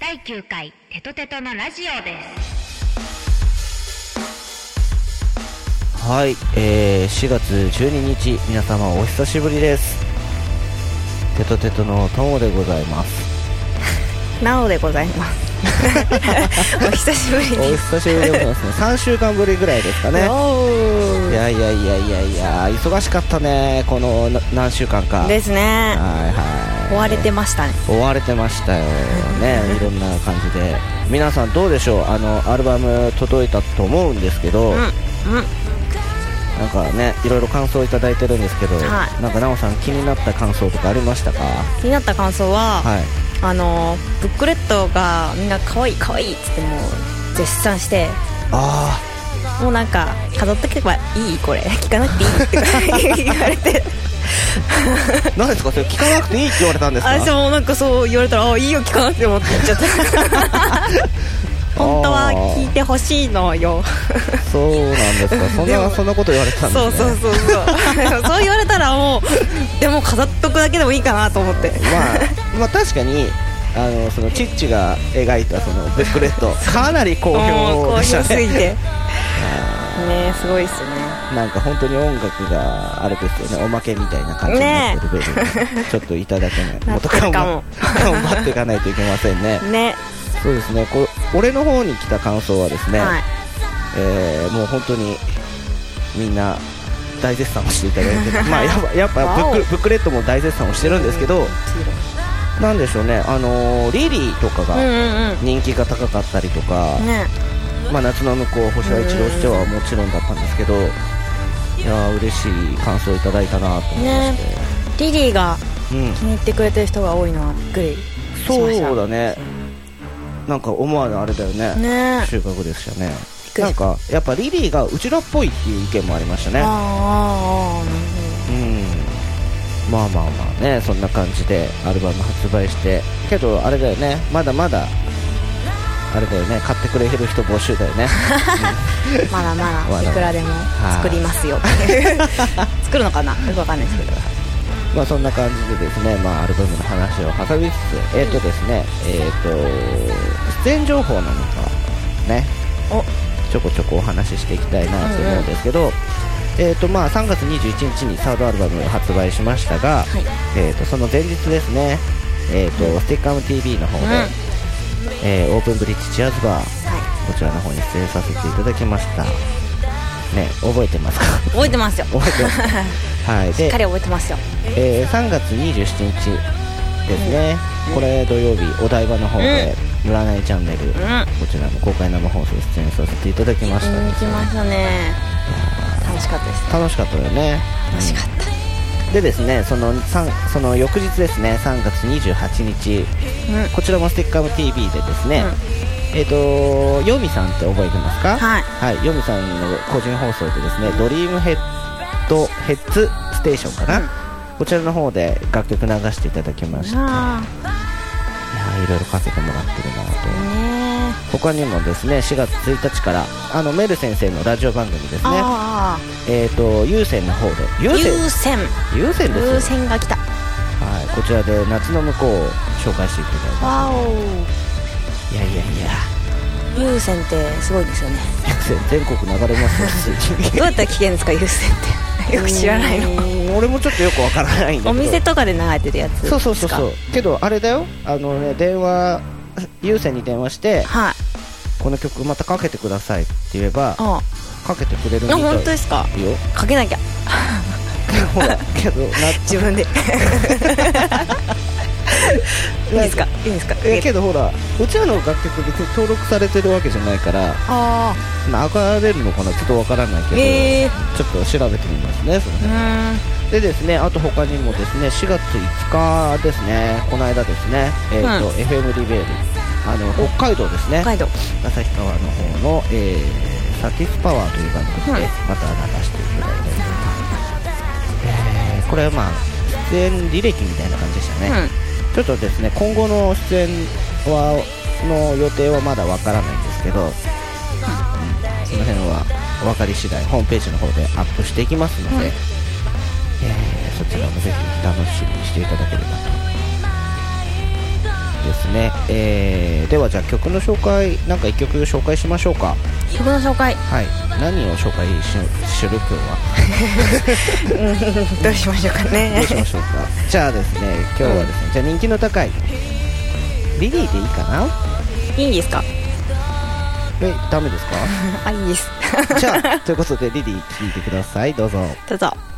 第9回テトテトのラジオですはい、えー、4月12日、皆様お久しぶりです。テトテトのトモでございます。なおでございます。お久しぶりおです。久しぶりでございますね。3週間ぶりぐらいですかね。いやいやいやいやいや、忙しかったね、このな何週間か。ですね。はいはい。追われてましたね。追われてましたよねいろんな感じで皆さんどうでしょうあのアルバム届いたと思うんですけど、うん。うん。なんかねいろいろ感想いただいてるんですけど、はいなんか奈緒さん気になった感想とかありましたか？気になった感想は、はいあの、ブックレットがみんな可愛い可愛いっつってもう絶賛して、あもうなんか飾っとけばいいこれ。聞かなくていいって言われて。あ 何ですか？それ聞かなくていいって言われたんですか？私もなんかそう言われたら、あ、いいよ聞かなくてもって言っちゃった。本当は聞いてほしいのよ。そうなんですか。そんなそんなこと言われてたんですね。そうそうそうそう。そう言われたらもう。でも飾っとくだけでもいいかなと思って。まあ、まあ確かにあのそのチッチが描いたそのブックレット かなり好評好でしたね。評すぎて。ねすごいっすね。なんか本当に音楽があれですよね。おまけみたいな感じになってるベルが。ちょっといただけない。なってるかも。頑張っていかないといけませんね。ねそうですね。これ俺の方に来た感想はですね、はい。えーもう本当にみんな大絶賛をしていただいて まあやっぱやっぱブックブックレットも大絶賛をしてるんですけどなんでしょうね。あのーリリーとかうんうんが人気が高かったりとか、うんね。まあ、夏の向こう星は一郎してはもちろんだったんですけどいやー嬉しい感想いただいたなと思いまして、ね。リリーがうん。気に入ってくれてる人が多いのはびっくりしました。そうだねなんか思わぬあれだよね。ね。収穫でしたね。なんかやっぱリリーがうちらっぽいっていう意見もありましたね。あーあうん。まあまあまあねそんな感じでアルバム発売して。けどあれだよねまだまだあれだよね買ってくれる人募集だよね。まだまだ いくらでも作りますよ 作るのかな？よくわかんないですけどまあそんな感じでですね、まあアルバムの話を挟みつつ、えっ、とですね、えっ、と、出演情報なのか、ね、お。ちょこちょこお話ししていきたいなと思うんですけど、えっ、とまあ3月21日にサードアルバムを発売しましたが、はい。えっ、とその前日ですね、えっ、と、ステッカーム TV の方で、うん。えーオープンブリッジチアーズバー、はい。こちらの方に出演させていただきました。ね、覚えてますか？覚えてますよ。覚えてます。はい。でしっかり覚えてますよ。えー3月27日ですね、これ土曜日お台場の方で「占いチャンネル」ん。こちらの公開生放送出演させていただきました見に行きましたね。楽しかったです楽しかったよね。楽しかった。うん。でですねそのその翌日ですね3月28日。うん。こちらもステッカーム TV でですね、えっ、とヨミさんって覚えてますか？はい。はい、ヨミさんの個人放送でですね、ドリームヘッドヘッズステーションかな、うん。こちらの方で楽曲流していただきまして、いやいろいろかけてもらってるなと。他にもですね、4月1日から、あの、メル先生のラジオ番組ですね、あえっ、と、優先の方で、優あ先優先優先優ですよ。先が来た。はい、こちらで夏の向こうを紹介していただいた。わお。いやいやいや、優先ってすごいですよね。優先全国流れますよ、どうやったら聞けるんですか優先ってよく知らないの。俺もちょっとよくわからないんだけど。お店とかで流れてるやつそうそうそうそう。けどあれだよ。あのね電話有線に電話してはい。この曲またかけてくださいって言えばあかけてくれるみあたい。本当ですか？よ。かけなきゃ。ほらけどな 自分で いいですか？いいですか？えけどほらうちらの楽曲別に登録されてるわけじゃないからあ流れるのかな？ちょっとわからないけど、へー。ちょっと調べてみますねその辺ーん。でですねあと他にもですね4月5日ですねこの間ですねえっ、と、うん。FM リベールあの北海道ですね。北海道。旭川の方の、えーサティスパワーという番組でまた流していただいたりとか、えーこれはまあ出演履歴みたいな感じでしたね、ちょっとですね今後の出演はの予定はまだわからないんですけど、うんその辺は分かり次第ホームページの方でアップしていきますので、はい。えーそちらもぜひ楽しみにしていただければと。ですね、えーではじゃあ曲の紹介なんか1曲紹介しましょうか。曲の紹介。はい何を紹介しする今日はどうしましょうかねどうしましょうかじゃあですね今日はですね、じゃあ人気の高いリリーでいいかないいんですかえダメですかあいいですじゃあということでリリー聞いてくださいどうぞどうぞ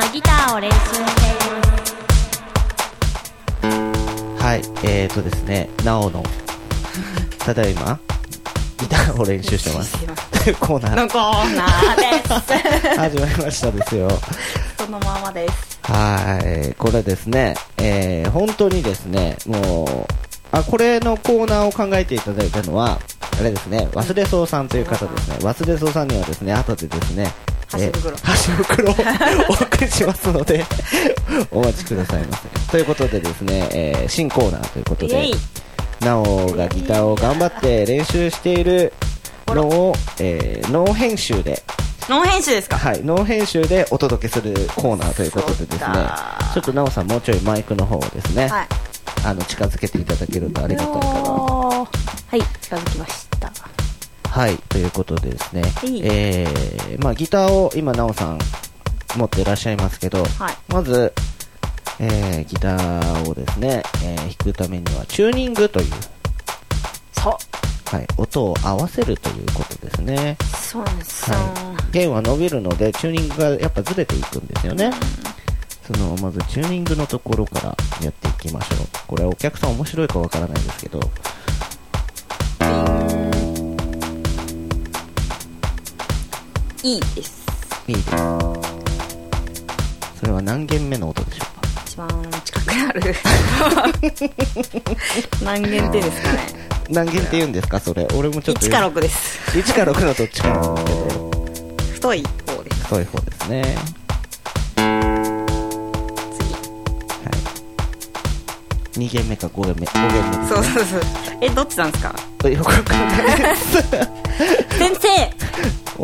ただいまギターを練習していますはい、えーとですね、なおの、ただいま、ギターを練習してます。コーナー、のコーナーです始まりましたですよ。そのままですはい、これですね、えー、本当にですね、もう、あ、これのコーナーを考えていただいたのは、あれですね、忘れそうさんという方ですね、忘れそうさんにはですね、後でですね、えー箸袋。を お送りしますので、お待ちくださいませ。ということでですね、えー新コーナーということでなおがギターを頑張って練習しているのを、えーノー編集で、ノー編集ですか？はい、ノー編集でお届けするコーナーということでですね。ちょっとなおさんもうちょいマイクの方をですね、はい。あの近づけていただけるとありがたいかな。はい近づきましたはい、ということでですね、い。えー、まあギターを今なおさん持っていらっしゃいますけど、はい。まず、えー、ギターをですね、えー弾くためにはチューニングという、そう。はい、音を合わせるということですね。そうなんです。はい、弦は伸びるのでチューニングがやっぱずれていくんですよね、そのまずチューニングのところからやっていきましょう。これお客さん面白いかわからないですけどいいです。いいですそれは何弦目の音でしょうか？一番近くなる。何弦っていうんですかね。何弦って言うんですか？それ。俺もちょっと1か6です。1か6のどっちかなんですけど。太い方です太い方ですね。はい。2弦目か5弦目5弦目ですそうそうそう。えどっちなんですか？先生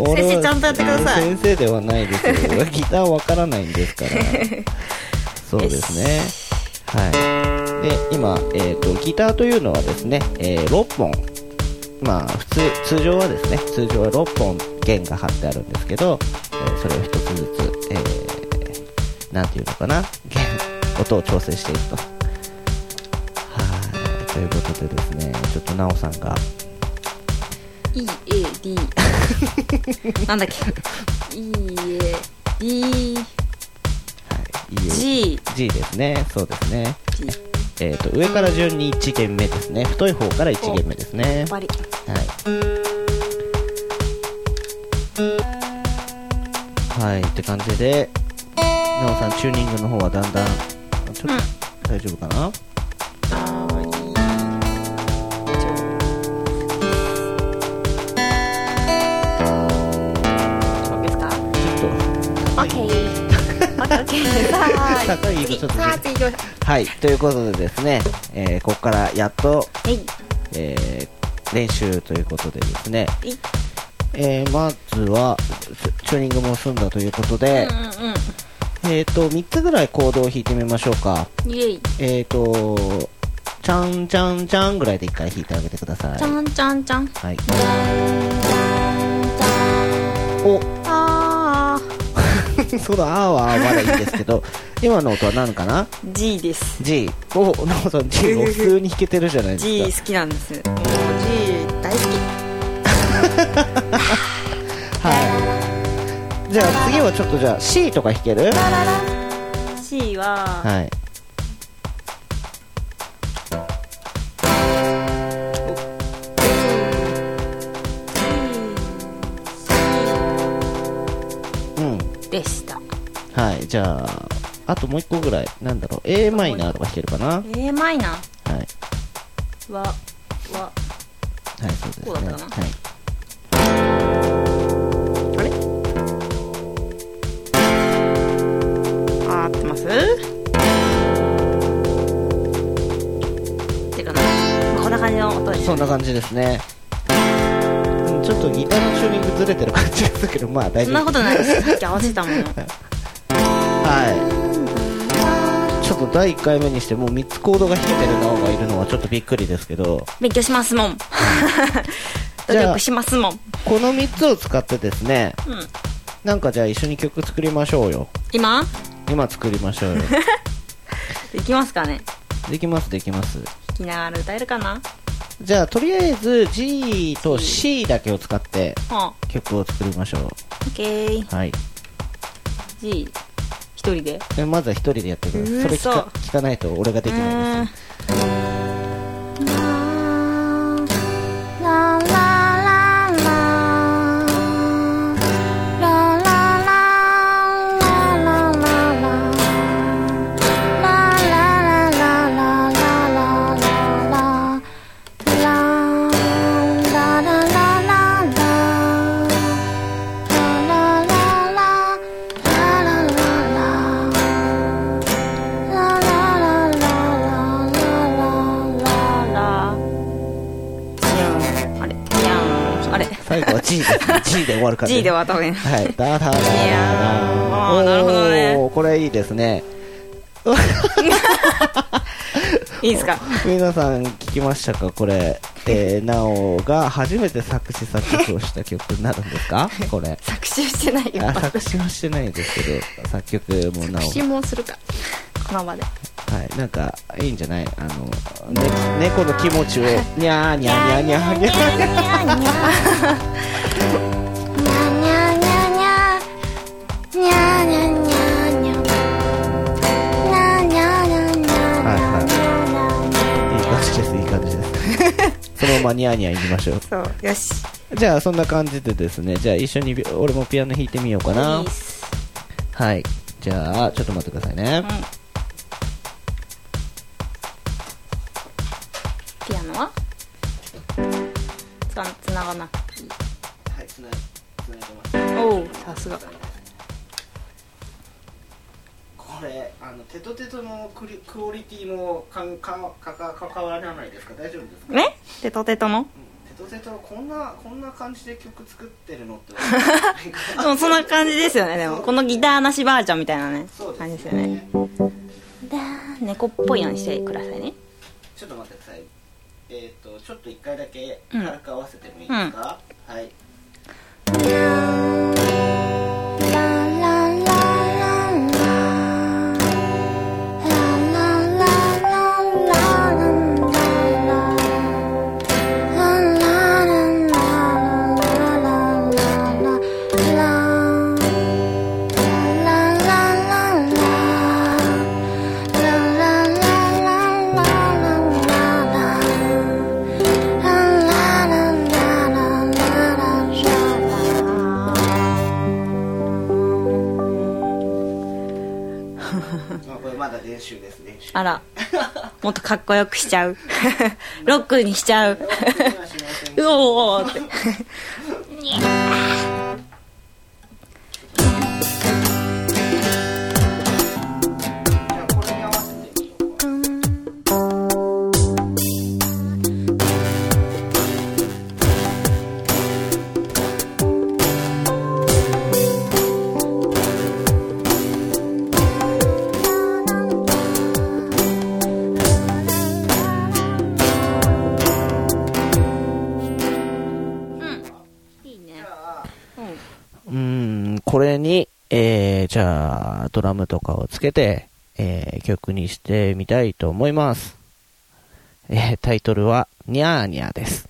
先生ちゃんとやってください。先生ではないですよ。ギターわからないんですから。そうですね。はい。で今、えー、とギターというのはですね、えー6本。まあ普通通常はですね通常は6本弦が張ってあるんですけど、えーそれを1つずつ、えー、なんていうのかな弦音を調整していくと。はい。ということでですねちょっとなおさんが。EAD なんだっけ？いいいえ。G G ですね。そうですね。G えー、と上から順に1弦目ですね。太い方から1弦目ですね。はい。はいって感じでなおさんチューニングの方はだんだんちょっと、うん。大丈夫かな？はい。ということでですね、えーここからやっと、えー練習ということでですね、い。えーまずはチューニングも済んだということで、うんうんえっ、と3つぐらいコードを弾いてみましょうか。えっ、とちゃんちゃんちゃんぐらいで一回弾いてあげてください。ちゃんちゃんちゃん。はい。お。あ そうだ、あーはまだいいんですけど、今の音は何かな？ー G です ?G。お、なおさん G を普通に弾けてるじゃないです G か。好きなんですもう G 大好はい。じゃあ次はちょっとじゃあ C とか弾ける？き C は、はい。はい。じゃあ、あともう一個ぐらい、なんだろう、A マイナーとか弾けるかなは A マイナい。ーはははい、そうですね。こうだったかなはい。あれ？合ってます？ってかなまあこんな感じの音ですそんな感じですね。うんちょっとギターのチューニングずれてる感じですけど、まあ大丈夫。そんなことないですさっき合わせたもの はい。ちょっと第1回目にしてもう3つコードが弾けてるなおがいるのはちょっとびっくりですけど、勉強しますもん 努力しますもんこの3つを使ってですね、うんなんかじゃあ一緒に曲作りましょうよ。今？今作りましょうよ。できますかね？できます、できます。弾きながら歌えるかな？じゃあとりあえず G と C だけを使ってはあ曲を作りましょう。はい。G 一人でえまずは一人でやってください。それ聞か聞かないと俺ができないですよ。G で終わるから、ね。G で終わった方がいいなはい。ダダダダダいやーなるほどね。これいいですね。いいですか？皆さん聞きましたか？これ。えー、なおが初めて作詞作曲をした曲になるんですか？これ。作詞してないよ。あ、作詞はしてないですけど、作曲もなお。作詞もするか。この場で。はい、なんか、いいんじゃない？あの、ね、猫の気持ちを、にゃーにゃーにゃーにゃーにゃー。いい感じです、そのままニャーニャーいきましょう。そうよしじゃあ、そんな感じでですね、じゃあ一緒に俺もピアノ弾いてみようかな。いはい。じゃあ、ちょっと待ってくださいね。ピアノはつかつながなくていいはい、つな、つないでます。おおさすがテトテトのクリクオリティもかんかかか関わらないですか？大丈夫ですか？ね？テトテトの？テトテトこんなこんな感じで曲作ってるのって でもそんな感じですよねでも。このギターなしばあちゃんみたいなね。そうです感じですよね。で猫っぽいのにしてくださいね。ちょっと待ってください。えっ、とちょっと一回だけうん。軽く合わせてもいいですか、はいあら。もっとかっこよくしちゃう。ロックにしちゃう。うおーって ドラムとかをつけて、えー、曲にしてみたいと思います。えー、タイトルは、にゃーにゃーです。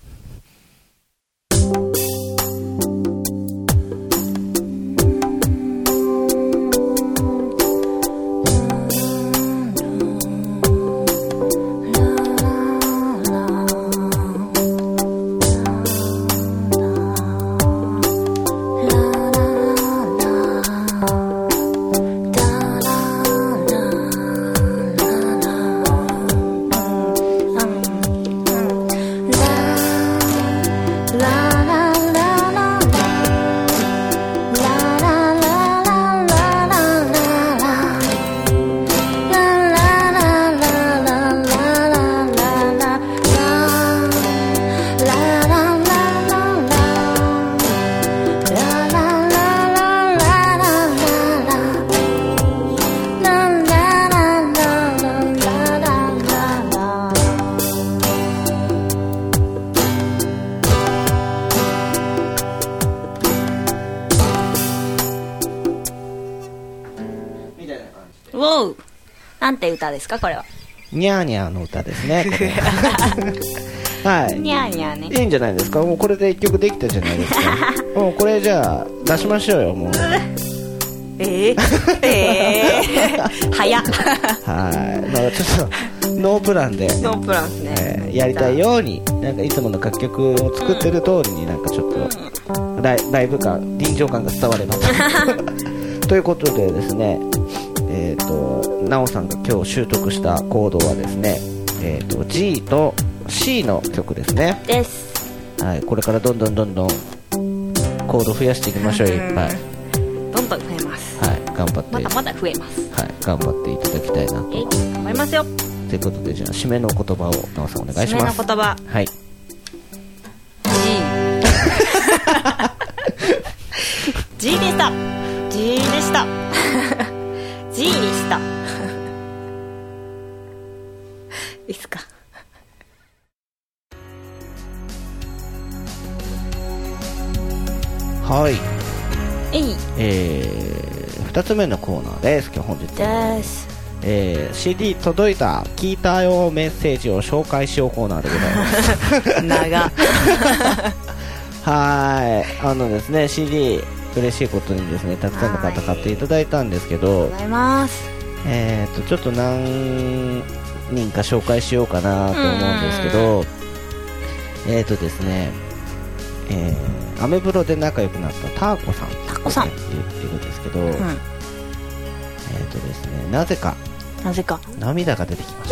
じで。ウォーなんて歌ですかこれは？にゃーにゃーの歌ですね、はい。にゃーにゃーね。いいんじゃないですか？もうこれで一曲できたじゃないですか。もうこれじゃあ、出しましょうよ、もう。えー、えー、早っ。はい。まあちょっとノープランで、ノープランで。すね、えーやりたいようになんかいつもの楽曲を作ってる通りになんかちょっとライライブ感臨場感が伝わればと。ということでですねえっ、となおさんが今日習得したコードはですねえっ、と G と C の曲ですね。です。はいこれからどんどんどんどんコード増やしていきましょうよ。いっぱいはい。どんどん増えます。頑張って。まだまだ増えます。はい頑張っていただきたいなと。えい頑張りますよ。ということでじゃあ締めの言葉をなおさんお願いし締めますの言葉。はい。G でした。G でした G でした。いいっすか。はい。えい。えー、2つ目のコーナーです。今日本日です。えー、CD 届いた聞いたよメッセージを紹介しようコーナーでございます。長。はい。あのですね CD 嬉しいことにですねたくさんの方買っていただいたんですけどちょっと何人か紹介しようかなと思うんですけどえーとですねえー、アメブロで仲良くなったターコさん。タコさん。って言ってるんですけど、うん。えーとですねなぜかなぜか。涙が出てきまし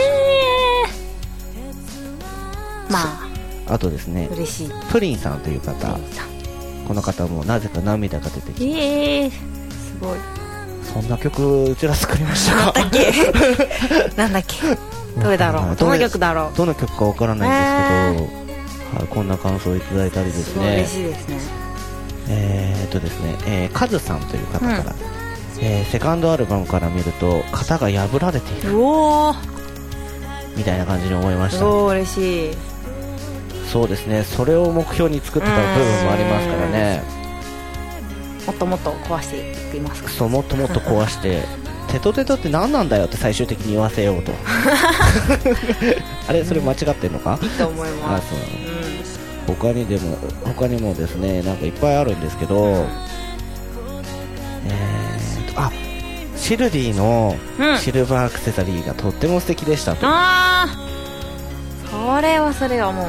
またあとですねあ嬉しい。プリンさんという方。さこの方もなぜか涙が出てきてええー、すごい。そんな曲うちら作りましたか？なんだっけ？なんだっけ？どれだろう？どの曲だろう？どの曲かわからないんですけど、はい、こんな感想をいただいたりですね。嬉しいですね。えー、っとですね、えー、カズさんという方から、えーセカンドアルバムから見ると型が破られている。おおみたいな感じに思いました。すごい嬉しいそうですね。それを目標に作ってた部分もありますからね。もっともっと壊していきますか。そうもっともっと壊して。テトテトって何なんだよって最終的に言わせようと。あれそれ間違ってんのか？いいと思いあます。そう。う他にでも他にもですねなんかいっぱいあるんですけど、えーとあシルディのうん。シルバーアクセサリーがとっても素敵でしたと、ああそれはそれはもう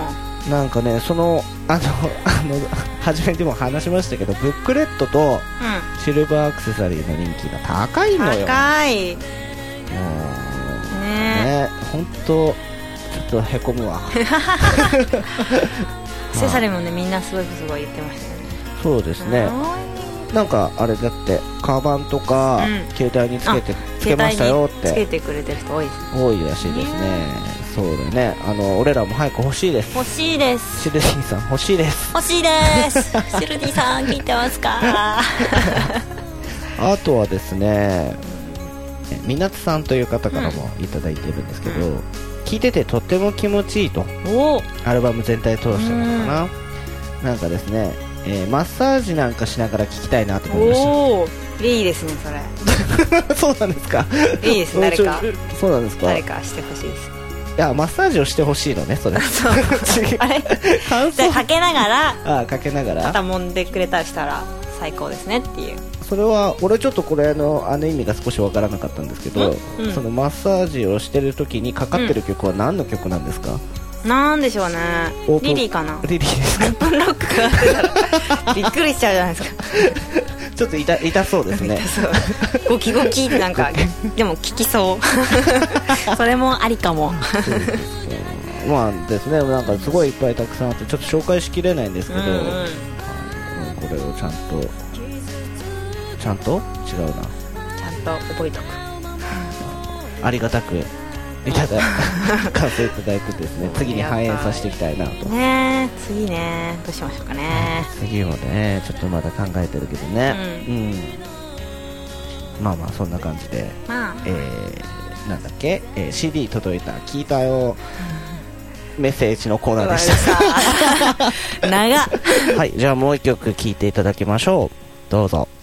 なんかねそのあのあの初めにも話しましたけどブックレットとうシルバーアクセサリーの人気が高いんのよ。高い。もうね。ね本当ちょっとへこむわ。アクセサリーもねみんなすごいすごい言ってましたよね。そうですね。なんかあれだってカバンとか、うん。携帯につけてつけましたよっつけててくれてる人多いです多いらしいですねそうだね。あの俺らも早く欲しいです。欲しいです。シルディさん欲しいです。欲しいです。シルディさん聞いてますか？あとはですねえみなつさんという方からもいただいてるんですけど、聞いててとっても気持ちいいと。アルバム全体通してなのかな。なんかですね、えーマッサージなんかしながら聞きたいなと思いましおおいいですねそれ。た そうなんですか？いいです誰か。そうなんですか？い誰かしてほしいですやマッサージをしてほしいのねそれ。あれ？じゃあかけながら？あかけながら。肩揉んでくれたりしたら最高ですねっていう。それは俺ちょっとこれのあの意味が少しわからなかったんですけど、うん。うんそのマッサージをしてる時にかかってる曲は何の曲なんですか、なんでしょうね。リリーかな？リリーですか？びっくりしちゃうじゃないですかちょっと痛痛そうですね。ゴキゴキなんか でも効きそう。それもありかも。まあですねなんかすごいいっぱいたくさんあってちょっと紹介しきれないんですけど、うんうん。うんこれをちゃんとちゃんと？違うな。ちゃんと覚えとく。ありがたくいただ感想 いただいてですね次に反映させていきたいなと。ねえ次ねどうしましょうかね。次もねちょっとまだ考えてるけどね。ううん、まあまあそんな感じで。まあ。えー、なんだっけ、えー CD 届いた聞いたよ。メッセージのコーナーでした。長っ。はいじゃあもう一曲聴いていただきましょう。どうぞ「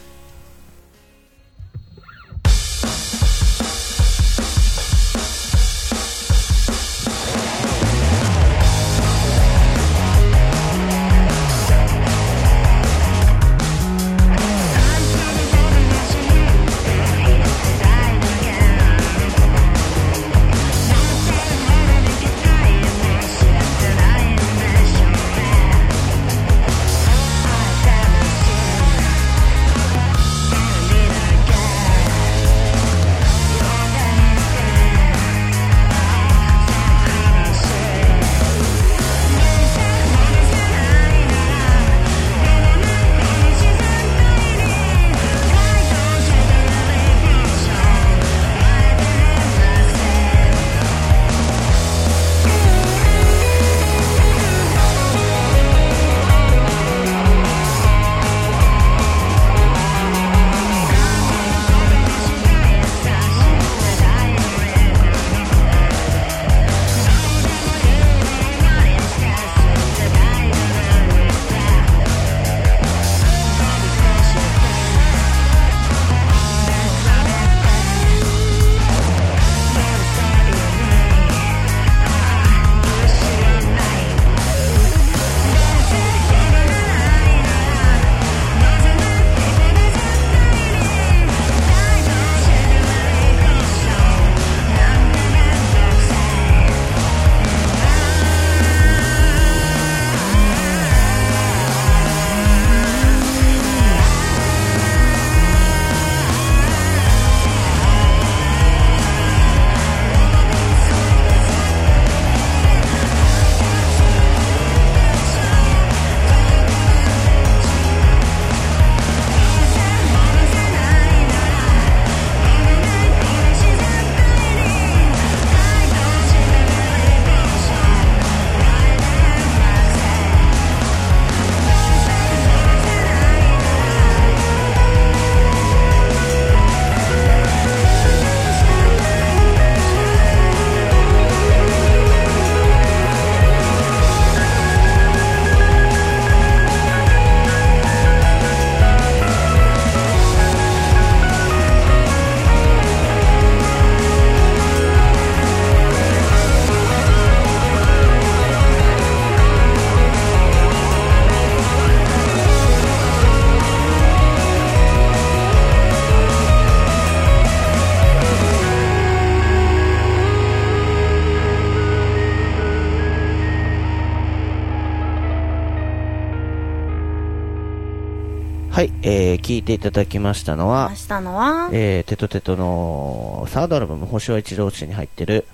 えー、聞いていただきましたのは話、したのは、えー、テトテトのサードアルバム、星は一度落ちに入ってる、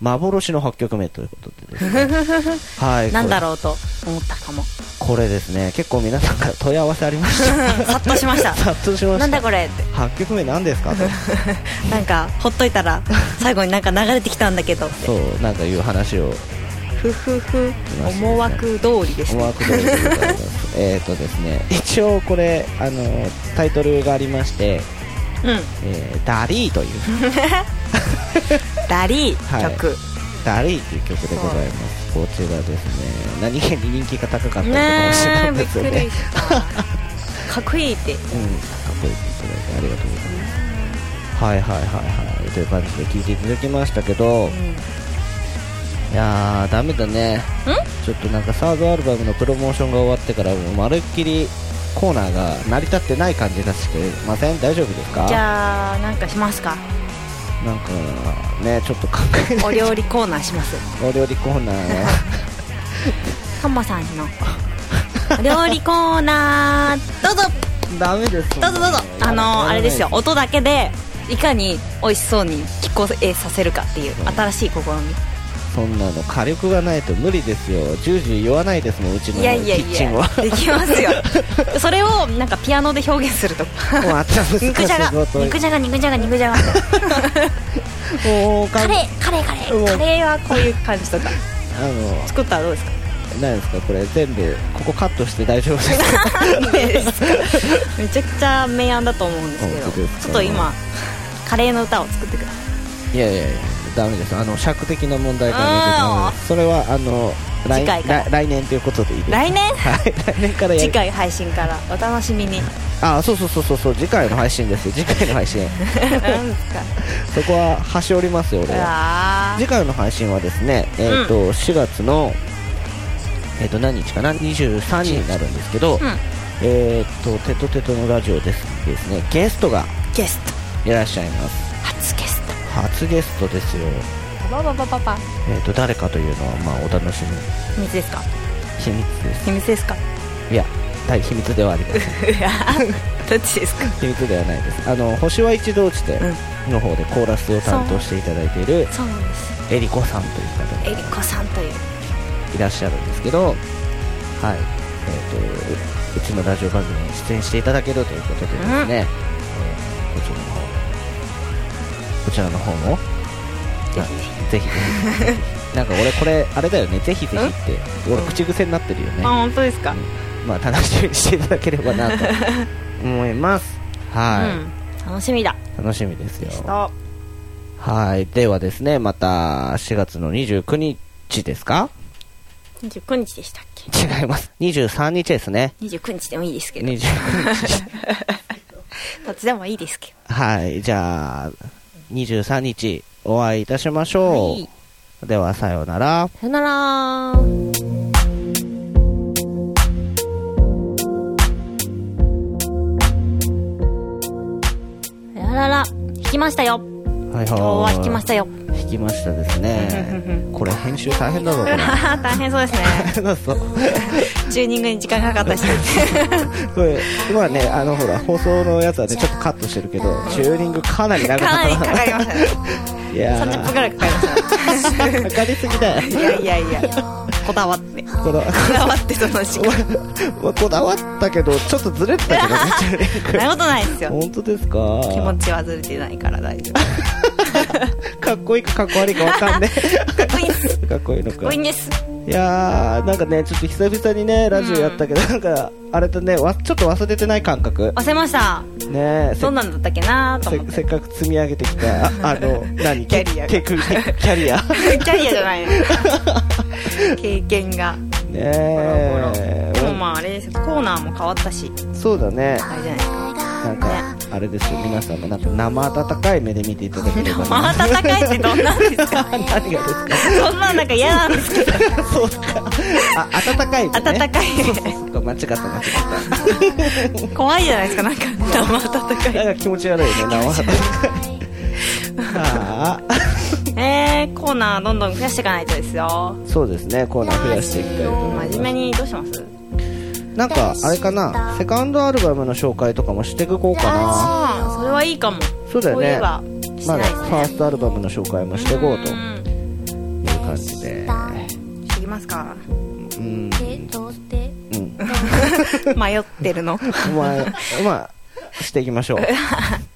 幻の8曲目ということでですね。はい。なんだろろうと思ったかも。うこれですね、結構皆さんから問い合わせありました。さっとしました。殺到しました。なんだこれって。8曲目何ですか？と。なんか、ほっといたら、最後になんか流れてきたんだけど。そう、なんかいう話をふふふ、思惑通りですね。思惑通りでございます。えっとですね、一応これ、あの、タイトルがありまして、うん。えー、ダリーという、ダリはいー曲。ダリーという曲でございます。こちらですね、何気に人気が高かったのかもしれないねえ、びっですよね。くりした。かっこいいって。うん、かっこよくいただいてありがとうございます。はいはいはいはい。という感じで聞いていただきましたけど、いやー、ダメだね。ちょっとなんかサードアルバムのプロモーションが終わってから、もうまるっきりコーナーが成り立ってない感じがしてません？大丈夫ですか？じゃあ、なんかしますか？なんかね、ちょっと考えないお料理コーナーします。お料理コーナーね。カンマさんの。お料理コーナー、どうぞダメです。どうぞどうぞあのー、あれですよ、音だけで、いかに美味しそうに聞こえさせるかっていう新しい試み。そんなの火力がないと無理ですよ。ジュージュー言わないですもん、うちのキいやいやいッチンは。や。できますよ。それをなんかピアノで表現すると。肉じゃが肉じゃが肉じゃが肉じゃが。もうカレーカレーカレー。カレーはこういう感じとか。あの、作ったらどうですか？何ですか？これ全部ここカットして大丈夫ですか？めちゃくちゃ明暗だと思うんですけど。ちょっと今カレーの歌を作ってください。いやいやいやダメです。あの尺的な問題から見てあそれはあの来来来年ということでいいです。か来年？はい。来年からやる。次回配信から。お楽しみに。あそうそうそうそうそう。次回の配信ですよ。次回の配信。そこは端折りますよ俺うはわ次回の配信はですねえっ、と、4月のえっ、と何日かな？23日になるんですけど、うん。えっ、とテトテトのラジオですですね。ゲストがーゲスト。いらっしゃいます。初ゲス初ゲストですよ。トバババババ。えっ、と誰かというのはまあお楽しみ。秘密ですか？秘密です。秘密ですか？いや大秘密ではありません。いやどっちですか？秘密ではないです。あの星は一度落ちてうん。の方でコーラスを担当していただいているそうなんです。えりこさんという方がえりこさんという。いらっしゃるんですけどはい。えっ、とううちのラジオ番組に出演していただけるということでですね、うんこちらの方も。ぜぜひぜひ。なんか俺これあれだよね。ぜひぜひって。俺口癖になってるよね。あ本当ですか？まあ楽しみにしていただければなと 思います。はい、うん。楽しみだ。楽しみですよ。と。はい。ではですねまた4月の29日ですか？29日でしたっけ？違います。23日ですね。29日でもいいですけど。29日。どっちでもいいですけはい。じゃあ23日お会いいたしましょう、はい。ではさようなら。どさよなら。あらら。弾きましたよはい今日は弾きましたよ。弾きましたですね。これ編集大変だぞ 大変そうですね。チューニングに時間かかったし。これまあねあのほら放送のやつはねちょっとカットしてるけどチューニングかなり長かったかかりましたね。いやー。30分くらいかかりましたね。かかりすぎだよ。いやいやいや。こだわって。こだわって。その時間。まあこだわったけどちょっとずれてたけどねなことないですよ。本当ですか？気持ちはずれてないから大丈 かっこいいかかっこ悪いかわかんね夫かっこいいです。え かっこいいのか。っこいいかんです。いやーなんかねちょっと久々にねラジオやったけど、なんかあれとねわちょっと忘れてない感覚。忘れました。ねえせどんなんだったっけなと思って。せせっかく積み上げてきたあ あの何？キャリアキャリア？ねキャリアじゃないの。経験が。え。でもまああれですよ。コーナーも変わったし。そうだね。あれじゃないですかれですよ。皆さんもなんか生温かい目で見ていただければ。まあ暖かいってどんなんですか 何がですか？そんなんなんか嫌なんですけど。そうか。あ温かい目ね。暖かいそうか間違った間違っ怖いじゃないですか。なんか生暖かたなんか気持ち悪いね生温かいああいえー、コーナーどんどん増やしていかないとですよ。そうですね。コーナー増やしていきたいと思います。真面目にどうします？なんかあれかなセカンドアルバムの紹介とかもしていこうかな。それはいいかもそうだよねまだファーストアルバムの紹介もしていこうと。うんいう感じで。してきますか。うん。どうん。迷ってるの。まあまあしていきましょう